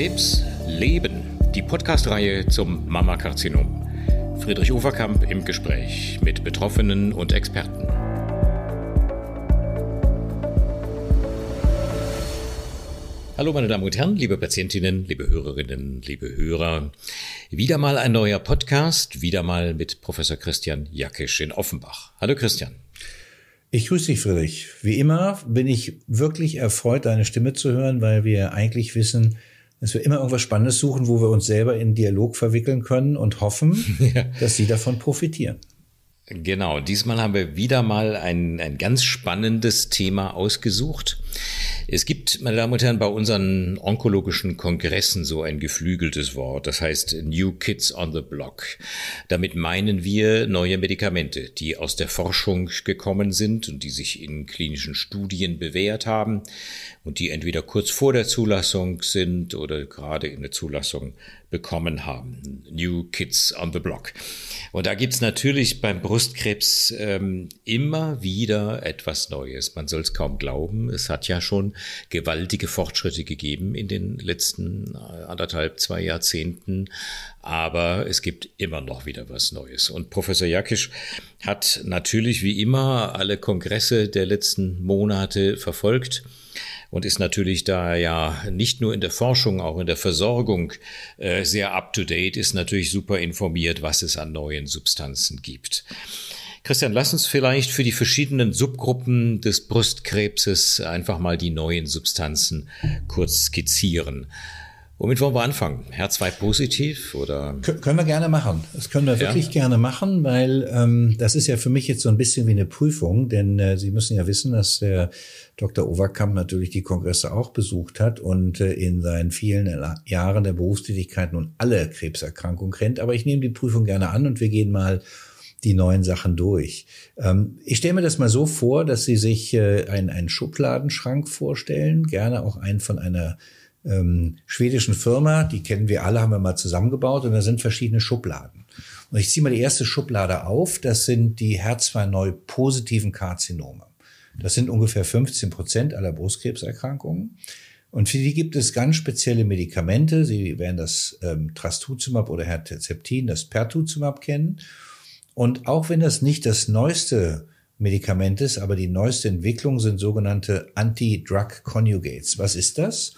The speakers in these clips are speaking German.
Krebs Leben, die Podcast-Reihe zum Mammakarzinom. Friedrich Uferkamp im Gespräch mit Betroffenen und Experten. Hallo meine Damen und Herren, liebe Patientinnen, liebe Hörerinnen, liebe Hörer. Wieder mal ein neuer Podcast, wieder mal mit Professor Christian Jackisch in Offenbach. Hallo Christian. Ich grüße dich, Friedrich. Wie immer bin ich wirklich erfreut, deine Stimme zu hören, weil wir eigentlich wissen, dass wir immer irgendwas Spannendes suchen, wo wir uns selber in Dialog verwickeln können und hoffen, ja. dass sie davon profitieren. Genau, diesmal haben wir wieder mal ein, ein ganz spannendes Thema ausgesucht. Es gibt, meine Damen und Herren, bei unseren onkologischen Kongressen so ein geflügeltes Wort, das heißt New Kids on the Block. Damit meinen wir neue Medikamente, die aus der Forschung gekommen sind und die sich in klinischen Studien bewährt haben und die entweder kurz vor der Zulassung sind oder gerade in der Zulassung bekommen haben. New Kids on the Block. Und da gibt's natürlich beim Brustkrebs ähm, immer wieder etwas Neues. Man soll es kaum glauben. Es hat ja schon gewaltige Fortschritte gegeben in den letzten äh, anderthalb, zwei Jahrzehnten. Aber es gibt immer noch wieder was Neues. Und Professor Jakisch hat natürlich wie immer alle Kongresse der letzten Monate verfolgt und ist natürlich da ja nicht nur in der Forschung, auch in der Versorgung äh, sehr up-to-date, ist natürlich super informiert, was es an neuen Substanzen gibt. Christian, lass uns vielleicht für die verschiedenen Subgruppen des Brustkrebses einfach mal die neuen Substanzen kurz skizzieren. Womit wollen wir anfangen? HER2 positiv oder? Kön können wir gerne machen. Das können wir ja. wirklich gerne machen, weil ähm, das ist ja für mich jetzt so ein bisschen wie eine Prüfung, denn äh, Sie müssen ja wissen, dass der Dr. Overkamp natürlich die Kongresse auch besucht hat und äh, in seinen vielen Jahren der Berufstätigkeit nun alle Krebserkrankungen kennt. Aber ich nehme die Prüfung gerne an und wir gehen mal die neuen Sachen durch. Ähm, ich stelle mir das mal so vor, dass Sie sich äh, einen, einen Schubladenschrank vorstellen, gerne auch einen von einer ähm, schwedischen Firma, die kennen wir alle, haben wir mal zusammengebaut und da sind verschiedene Schubladen. Und ich ziehe mal die erste Schublade auf, das sind die HER2-neu positiven Karzinome. Das sind ungefähr 15 Prozent aller Brustkrebserkrankungen. Und für die gibt es ganz spezielle Medikamente. Sie werden das ähm, Trastuzumab oder Herceptin, das Pertuzumab kennen. Und auch wenn das nicht das neueste Medikament ist, aber die neueste Entwicklung sind sogenannte Anti-Drug Conjugates. Was ist das?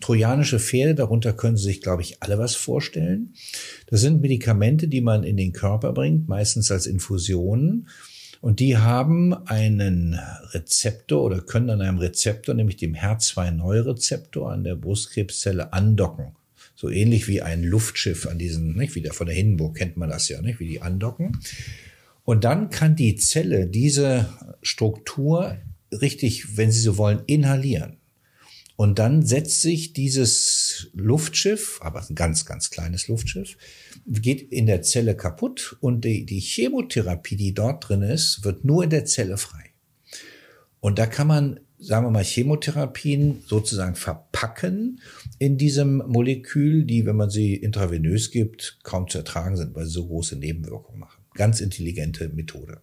Trojanische Pferde, darunter können Sie sich, glaube ich, alle was vorstellen. Das sind Medikamente, die man in den Körper bringt, meistens als Infusionen. Und die haben einen Rezeptor oder können an einem Rezeptor, nämlich dem HER2-Neurezeptor an der Brustkrebszelle andocken. So ähnlich wie ein Luftschiff an diesen, nicht, wie der von der Hindenburg kennt man das ja, nicht, wie die andocken. Und dann kann die Zelle diese Struktur richtig, wenn Sie so wollen, inhalieren. Und dann setzt sich dieses Luftschiff, aber ein ganz, ganz kleines Luftschiff, geht in der Zelle kaputt und die, die Chemotherapie, die dort drin ist, wird nur in der Zelle frei. Und da kann man, sagen wir mal, Chemotherapien sozusagen verpacken in diesem Molekül, die, wenn man sie intravenös gibt, kaum zu ertragen sind, weil sie so große Nebenwirkungen machen. Ganz intelligente Methode.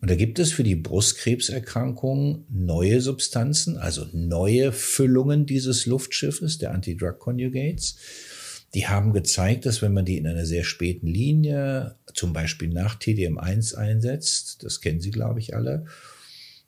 Und da gibt es für die Brustkrebserkrankung neue Substanzen, also neue Füllungen dieses Luftschiffes, der Anti-Drug Conjugates. Die haben gezeigt, dass wenn man die in einer sehr späten Linie, zum Beispiel nach TDM1 einsetzt, das kennen Sie, glaube ich, alle,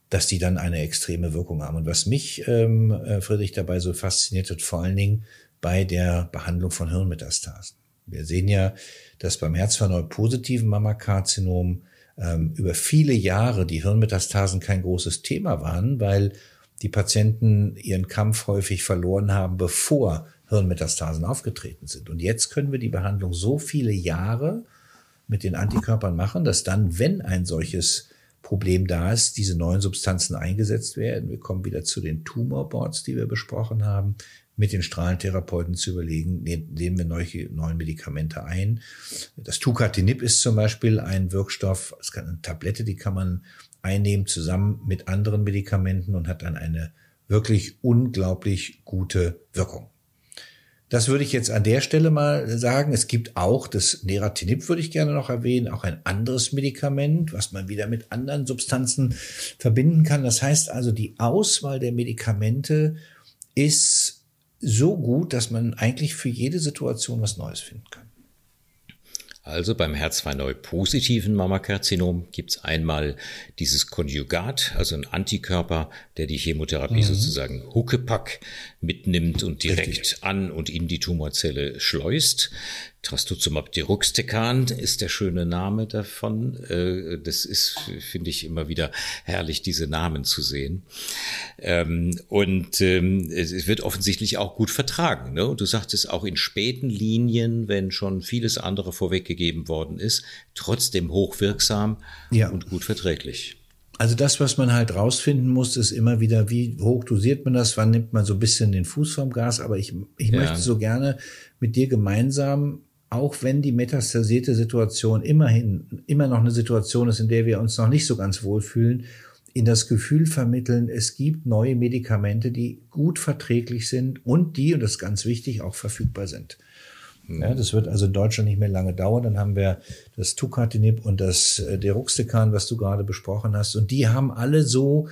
dass die dann eine extreme Wirkung haben. Und was mich, ähm, äh, Friedrich, dabei so fasziniert hat, vor allen Dingen bei der Behandlung von Hirnmetastasen. Wir sehen ja, dass beim Herzverneu positiven Mammakarzinom ähm, über viele Jahre die Hirnmetastasen kein großes Thema waren, weil die Patienten ihren Kampf häufig verloren haben, bevor Hirnmetastasen aufgetreten sind. Und jetzt können wir die Behandlung so viele Jahre mit den Antikörpern machen, dass dann, wenn ein solches Problem da ist, diese neuen Substanzen eingesetzt werden. Wir kommen wieder zu den Tumorboards, die wir besprochen haben, mit den Strahlentherapeuten zu überlegen, ne-, nehmen wir neue, neue Medikamente ein. Das Tucatinib ist zum Beispiel ein Wirkstoff, es kann eine Tablette, die kann man einnehmen zusammen mit anderen Medikamenten und hat dann eine wirklich unglaublich gute Wirkung. Das würde ich jetzt an der Stelle mal sagen. Es gibt auch das Neratinib, würde ich gerne noch erwähnen, auch ein anderes Medikament, was man wieder mit anderen Substanzen verbinden kann. Das heißt also, die Auswahl der Medikamente ist so gut, dass man eigentlich für jede Situation was Neues finden kann. Also beim Herz-2-Neu-positiven Mammakarzinom gibt's einmal dieses Konjugat, also ein Antikörper, der die Chemotherapie mhm. sozusagen Huckepack mitnimmt und direkt Richtig. an und in die Tumorzelle schleust. Trastuzumab deruxtecan ist der schöne Name davon. Äh, das ist, finde ich, immer wieder herrlich, diese Namen zu sehen. Ähm, und ähm, es wird offensichtlich auch gut vertragen. Ne? Und du sagtest auch in späten Linien, wenn schon vieles andere vorweggegeben worden ist, trotzdem hochwirksam ja. und gut verträglich. Also das, was man halt rausfinden muss, ist immer wieder, wie hoch dosiert man das, wann nimmt man so ein bisschen den Fuß vom Gas. Aber ich, ich ja. möchte so gerne mit dir gemeinsam auch wenn die metastasierte Situation immerhin immer noch eine Situation ist, in der wir uns noch nicht so ganz wohlfühlen, in das Gefühl vermitteln, es gibt neue Medikamente, die gut verträglich sind und die, und das ist ganz wichtig, auch verfügbar sind. Mhm. Ja, das wird also in Deutschland nicht mehr lange dauern. Dann haben wir das Tucatinib und das äh, Deruxtecan, was du gerade besprochen hast. Und die haben alle so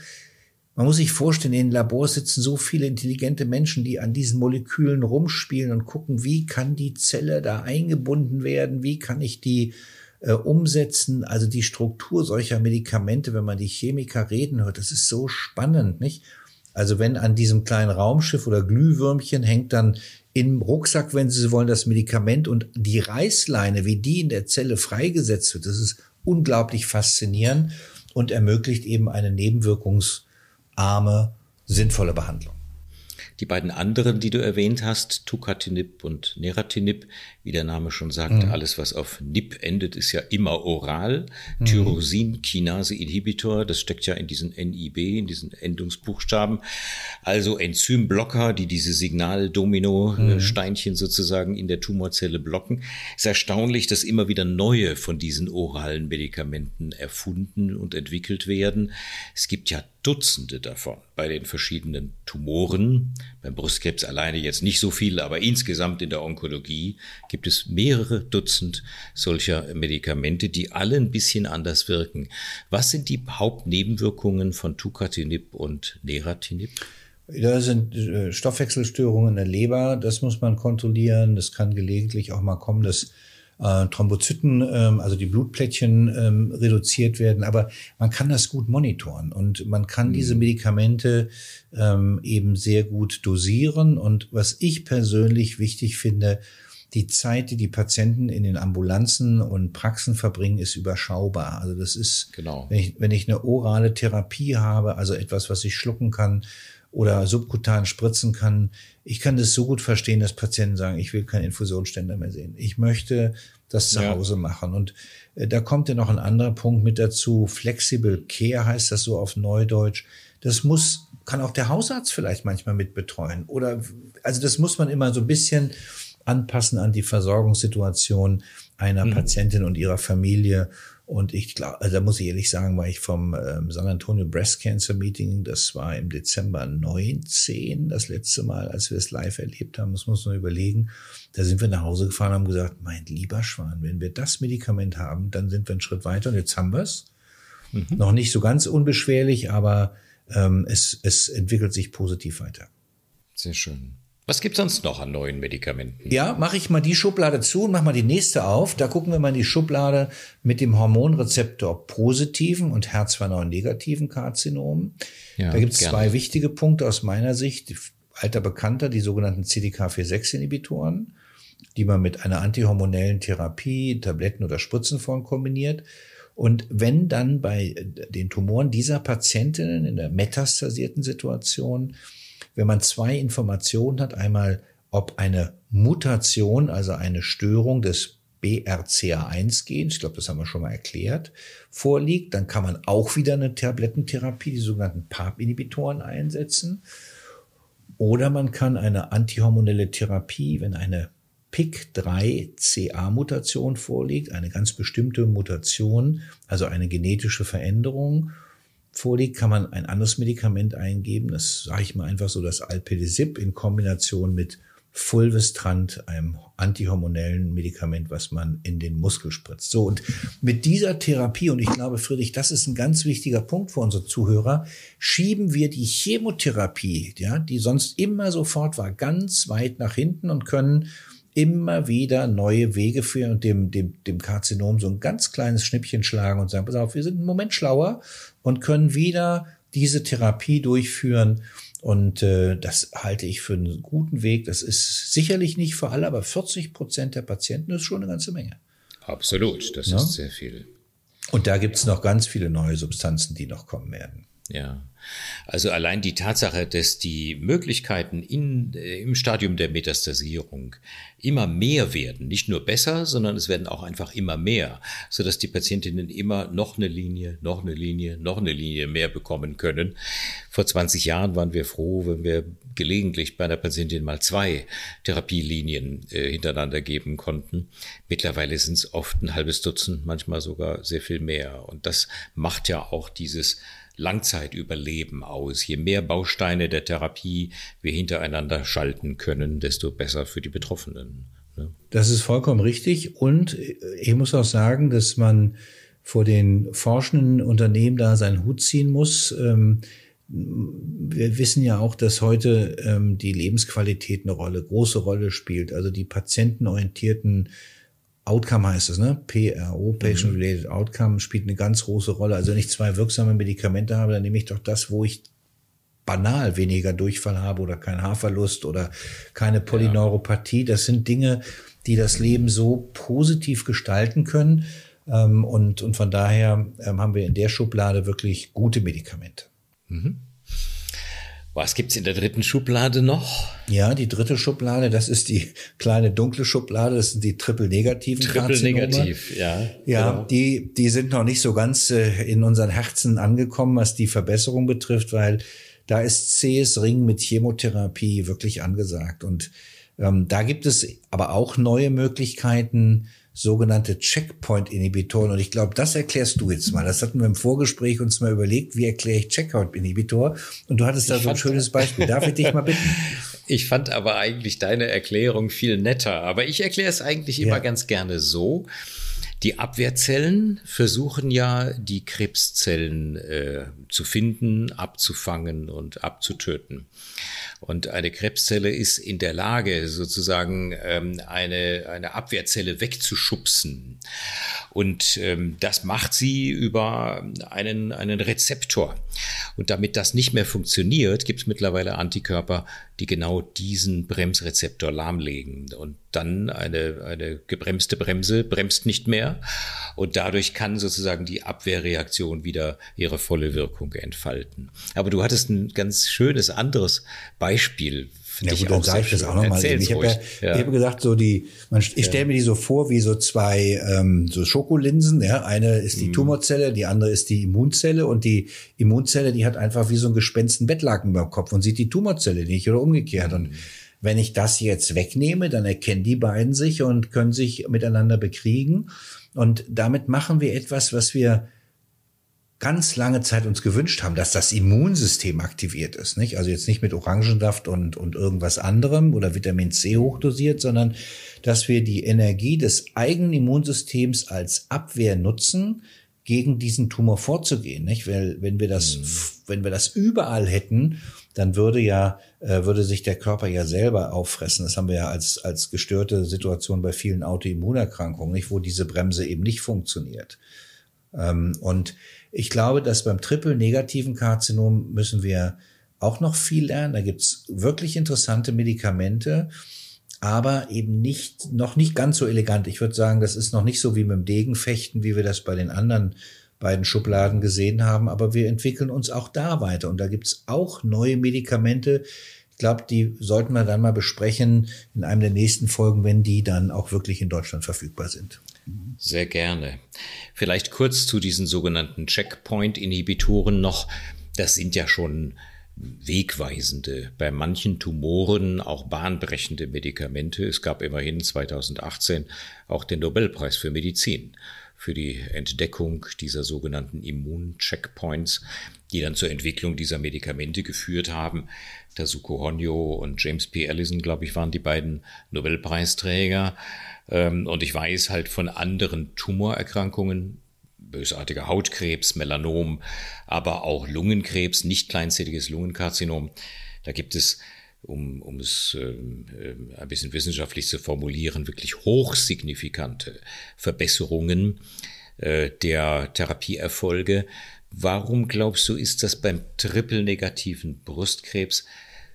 man muss sich vorstellen, in den Labors sitzen so viele intelligente Menschen, die an diesen Molekülen rumspielen und gucken, wie kann die Zelle da eingebunden werden, wie kann ich die äh, umsetzen, also die Struktur solcher Medikamente, wenn man die Chemiker reden hört, das ist so spannend, nicht? Also wenn an diesem kleinen Raumschiff oder Glühwürmchen hängt dann im Rucksack, wenn Sie wollen, das Medikament und die Reißleine, wie die in der Zelle freigesetzt wird, das ist unglaublich faszinierend und ermöglicht eben eine Nebenwirkungs arme, sinnvolle Behandlung. Die beiden anderen, die du erwähnt hast, Tucatinib und Neratinib, wie der Name schon sagt, mhm. alles was auf Nib endet, ist ja immer oral. Mhm. Tyrosin-Kinase-Inhibitor, das steckt ja in diesen NIB, in diesen Endungsbuchstaben. Also Enzymblocker, die diese Signaldomino-Steinchen mhm. sozusagen in der Tumorzelle blocken. Es ist erstaunlich, dass immer wieder neue von diesen oralen Medikamenten erfunden und entwickelt werden. Es gibt ja Dutzende davon bei den verschiedenen Tumoren. Beim Brustkrebs alleine jetzt nicht so viele, aber insgesamt in der Onkologie gibt es mehrere Dutzend solcher Medikamente, die alle ein bisschen anders wirken. Was sind die Hauptnebenwirkungen von Tucatinib und Neratinib? Da sind äh, Stoffwechselstörungen in der Leber, das muss man kontrollieren. Das kann gelegentlich auch mal kommen, dass äh, Thrombozyten, ähm, also die Blutplättchen ähm, reduziert werden. Aber man kann das gut monitoren und man kann mhm. diese Medikamente ähm, eben sehr gut dosieren. Und was ich persönlich wichtig finde, die Zeit, die die Patienten in den Ambulanzen und Praxen verbringen, ist überschaubar. Also das ist, genau. wenn, ich, wenn ich eine orale Therapie habe, also etwas, was ich schlucken kann, oder subkutan spritzen kann. Ich kann das so gut verstehen, dass Patienten sagen, ich will keinen Infusionsständer mehr sehen. Ich möchte das zu ja. Hause machen. Und äh, da kommt ja noch ein anderer Punkt mit dazu. Flexible Care heißt das so auf Neudeutsch. Das muss, kann auch der Hausarzt vielleicht manchmal mit betreuen. Oder, also das muss man immer so ein bisschen anpassen an die Versorgungssituation einer mhm. Patientin und ihrer Familie. Und ich glaube, also da muss ich ehrlich sagen, war ich vom ähm, San Antonio Breast Cancer Meeting, das war im Dezember 19, das letzte Mal, als wir es live erlebt haben, das muss man überlegen. Da sind wir nach Hause gefahren und haben gesagt, mein lieber Schwan, wenn wir das Medikament haben, dann sind wir einen Schritt weiter und jetzt haben wir es. Mhm. Noch nicht so ganz unbeschwerlich, aber ähm, es, es entwickelt sich positiv weiter. Sehr schön. Was gibt sonst noch an neuen Medikamenten? Ja, mache ich mal die Schublade zu und mach mal die nächste auf. Da gucken wir mal in die Schublade mit dem Hormonrezeptor positiven und HER2 negativen Karzinomen. Ja, da gibt es zwei wichtige Punkte aus meiner Sicht. Alter Bekannter, die sogenannten CDK4-6-Inhibitoren, die man mit einer antihormonellen Therapie, Tabletten oder Spritzenform kombiniert. Und wenn dann bei den Tumoren dieser Patientinnen in der metastasierten Situation wenn man zwei Informationen hat, einmal ob eine Mutation, also eine Störung des BRCA1-Gens, ich glaube, das haben wir schon mal erklärt, vorliegt, dann kann man auch wieder eine Tablettentherapie, die sogenannten PARP-Inhibitoren einsetzen. Oder man kann eine antihormonelle Therapie, wenn eine PIK3CA-Mutation vorliegt, eine ganz bestimmte Mutation, also eine genetische Veränderung, vorliegt, kann man ein anderes Medikament eingeben. Das sage ich mal einfach so, das Alpelisib in Kombination mit Fulvestrant, einem antihormonellen Medikament, was man in den Muskel spritzt. So, und mit dieser Therapie, und ich glaube, Friedrich, das ist ein ganz wichtiger Punkt für unsere Zuhörer, schieben wir die Chemotherapie, ja, die sonst immer sofort war, ganz weit nach hinten und können immer wieder neue Wege führen und dem, dem, dem Karzinom so ein ganz kleines Schnippchen schlagen und sagen, pass auf, wir sind einen Moment schlauer und können wieder diese Therapie durchführen. Und äh, das halte ich für einen guten Weg. Das ist sicherlich nicht für alle, aber 40 Prozent der Patienten ist schon eine ganze Menge. Absolut, das ja? ist sehr viel. Und da gibt es noch ganz viele neue Substanzen, die noch kommen werden. Ja. Also allein die Tatsache, dass die Möglichkeiten in, äh, im Stadium der Metastasierung immer mehr werden, nicht nur besser, sondern es werden auch einfach immer mehr, so dass die Patientinnen immer noch eine Linie, noch eine Linie, noch eine Linie mehr bekommen können. Vor 20 Jahren waren wir froh, wenn wir gelegentlich bei einer Patientin mal zwei Therapielinien äh, hintereinander geben konnten. Mittlerweile sind es oft ein halbes Dutzend, manchmal sogar sehr viel mehr. Und das macht ja auch dieses Langzeitüberleben aus. Je mehr Bausteine der Therapie wir hintereinander schalten können, desto besser für die Betroffenen. Ne? Das ist vollkommen richtig. Und ich muss auch sagen, dass man vor den forschenden Unternehmen da seinen Hut ziehen muss. Ähm, wir wissen ja auch, dass heute ähm, die Lebensqualität eine Rolle, große Rolle spielt. Also die patientenorientierten Outcome heißt es, ne? PRO, Patient mhm. Related Outcome, spielt eine ganz große Rolle. Also wenn ich zwei wirksame Medikamente habe, dann nehme ich doch das, wo ich banal weniger Durchfall habe oder kein Haarverlust oder keine Polyneuropathie. Das sind Dinge, die das Leben so positiv gestalten können. Ähm, und, und von daher ähm, haben wir in der Schublade wirklich gute Medikamente. Mhm. Was gibt's in der dritten Schublade noch? Ja, die dritte Schublade, das ist die kleine dunkle Schublade, das sind die triple-negativen Triple-negativ, ja. Ja, genau. die, die sind noch nicht so ganz äh, in unseren Herzen angekommen, was die Verbesserung betrifft, weil da ist CS Ring mit Chemotherapie wirklich angesagt. Und ähm, da gibt es aber auch neue Möglichkeiten, sogenannte Checkpoint-Inhibitoren. Und ich glaube, das erklärst du jetzt mal. Das hatten wir im Vorgespräch uns mal überlegt, wie erkläre ich Checkpoint-Inhibitor? Und du hattest da ich so ein schönes Beispiel. Darf ich dich mal bitten? Ich fand aber eigentlich deine Erklärung viel netter. Aber ich erkläre es eigentlich immer ja. ganz gerne so. Die Abwehrzellen versuchen ja, die Krebszellen äh, zu finden, abzufangen und abzutöten. Und eine Krebszelle ist in der Lage, sozusagen ähm, eine, eine Abwehrzelle wegzuschubsen. Und ähm, das macht sie über einen, einen Rezeptor. Und damit das nicht mehr funktioniert, gibt es mittlerweile Antikörper, die genau diesen Bremsrezeptor lahmlegen. Und dann eine, eine gebremste Bremse bremst nicht mehr. Und dadurch kann sozusagen die Abwehrreaktion wieder ihre volle Wirkung entfalten. Aber du hattest ein ganz schönes anderes Beispiel ja, gut, dann sage ich das auch nochmal. Ich habe ja, ja. Ich hab gesagt, so die, man, ich ja. stelle mir die so vor wie so zwei ähm, so Schokolinsen. Ja, eine ist die mm. Tumorzelle, die andere ist die Immunzelle und die Immunzelle, die hat einfach wie so ein gespensten Bettlaken beim Kopf und sieht die Tumorzelle nicht oder umgekehrt. Mm. Und wenn ich das jetzt wegnehme, dann erkennen die beiden sich und können sich miteinander bekriegen. Und damit machen wir etwas, was wir ganz lange Zeit uns gewünscht haben, dass das Immunsystem aktiviert ist, nicht? Also jetzt nicht mit Orangensaft und, und irgendwas anderem oder Vitamin C hochdosiert, sondern dass wir die Energie des eigenen Immunsystems als Abwehr nutzen, gegen diesen Tumor vorzugehen, nicht? Weil, wenn wir das, mhm. wenn wir das überall hätten, dann würde ja, äh, würde sich der Körper ja selber auffressen. Das haben wir ja als, als gestörte Situation bei vielen Autoimmunerkrankungen, nicht? Wo diese Bremse eben nicht funktioniert. Ähm, und ich glaube, dass beim triple-negativen Karzinom müssen wir auch noch viel lernen. Da gibt's wirklich interessante Medikamente, aber eben nicht, noch nicht ganz so elegant. Ich würde sagen, das ist noch nicht so wie mit dem Degenfechten, wie wir das bei den anderen beiden Schubladen gesehen haben, aber wir entwickeln uns auch da weiter. Und da gibt's auch neue Medikamente. Ich glaube, die sollten wir dann mal besprechen in einem der nächsten Folgen, wenn die dann auch wirklich in Deutschland verfügbar sind. Sehr gerne. Vielleicht kurz zu diesen sogenannten Checkpoint-Inhibitoren noch. Das sind ja schon wegweisende, bei manchen Tumoren auch bahnbrechende Medikamente. Es gab immerhin 2018 auch den Nobelpreis für Medizin für die Entdeckung dieser sogenannten Immuncheckpoints, die dann zur Entwicklung dieser Medikamente geführt haben. Tasuko Honyo und James P. Ellison, glaube ich, waren die beiden Nobelpreisträger. Ähm, und ich weiß halt von anderen Tumorerkrankungen, bösartiger Hautkrebs, Melanom, aber auch Lungenkrebs, nicht kleinzelliges Lungenkarzinom. Da gibt es um, um es ähm, äh, ein bisschen wissenschaftlich zu formulieren, wirklich hochsignifikante Verbesserungen äh, der Therapieerfolge. Warum glaubst du, ist das beim triple-negativen Brustkrebs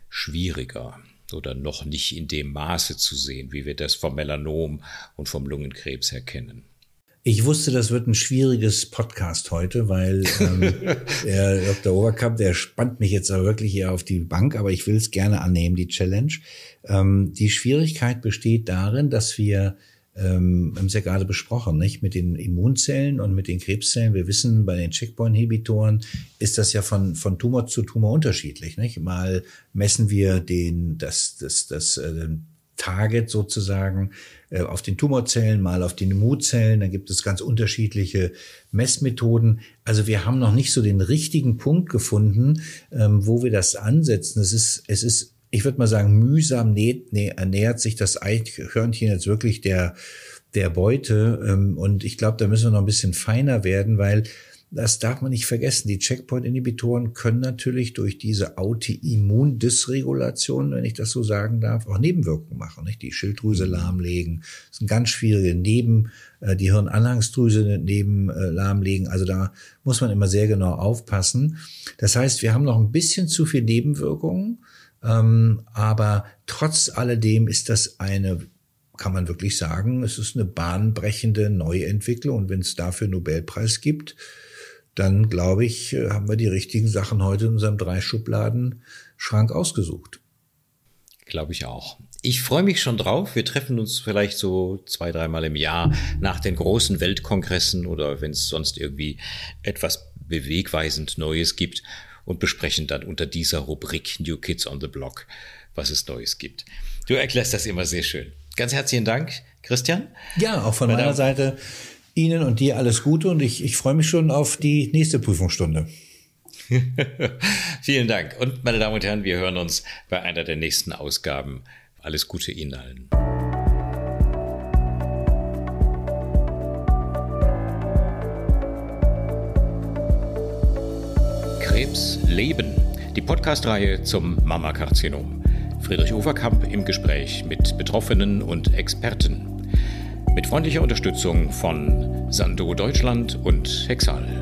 schwieriger oder noch nicht in dem Maße zu sehen, wie wir das vom Melanom und vom Lungenkrebs erkennen? Ich wusste, das wird ein schwieriges Podcast heute, weil ähm, der Dr. Overkamp, der spannt mich jetzt aber wirklich hier auf die Bank, aber ich will es gerne annehmen, die Challenge. Ähm, die Schwierigkeit besteht darin, dass wir, ähm, haben es ja gerade besprochen, nicht mit den Immunzellen und mit den Krebszellen. Wir wissen, bei den Checkpoint-Inhibitoren ist das ja von, von Tumor zu Tumor unterschiedlich. Nicht? Mal messen wir den, das, das, das, äh, Target sozusagen äh, auf den Tumorzellen, mal auf den Immunzellen. Da gibt es ganz unterschiedliche Messmethoden. Also wir haben noch nicht so den richtigen Punkt gefunden, ähm, wo wir das ansetzen. Es ist, es ist, ich würde mal sagen, mühsam näht, nä, ernährt sich das Eichhörnchen jetzt wirklich der der Beute. Ähm, und ich glaube, da müssen wir noch ein bisschen feiner werden, weil das darf man nicht vergessen. Die Checkpoint-Inhibitoren können natürlich durch diese Autoimmundysregulation, wenn ich das so sagen darf, auch Nebenwirkungen machen. Nicht? Die Schilddrüse mhm. lahmlegen. Das ist ein ganz schwierige Neben, äh, die Hirnanhangsdrüse neben äh, lahmlegen. Also da muss man immer sehr genau aufpassen. Das heißt, wir haben noch ein bisschen zu viel Nebenwirkungen. Ähm, aber trotz alledem ist das eine kann man wirklich sagen, es ist eine bahnbrechende Neuentwicklung. Und wenn es dafür Nobelpreis gibt, dann glaube ich, äh, haben wir die richtigen Sachen heute in unserem Drei-Schubladen-Schrank ausgesucht. Glaube ich auch. Ich freue mich schon drauf. Wir treffen uns vielleicht so zwei, dreimal im Jahr nach den großen Weltkongressen oder wenn es sonst irgendwie etwas bewegweisend Neues gibt und besprechen dann unter dieser Rubrik New Kids on the Block, was es Neues gibt. Du erklärst das immer sehr schön. Ganz herzlichen Dank, Christian. Ja, auch von meiner Seite Ihnen und dir alles Gute und ich, ich freue mich schon auf die nächste Prüfungsstunde. Vielen Dank. Und meine Damen und Herren, wir hören uns bei einer der nächsten Ausgaben. Alles Gute Ihnen allen. Krebs leben. Die Podcastreihe zum Mammakarzinom. Friedrich Uferkamp im Gespräch mit Betroffenen und Experten. Mit freundlicher Unterstützung von Sando Deutschland und Hexal.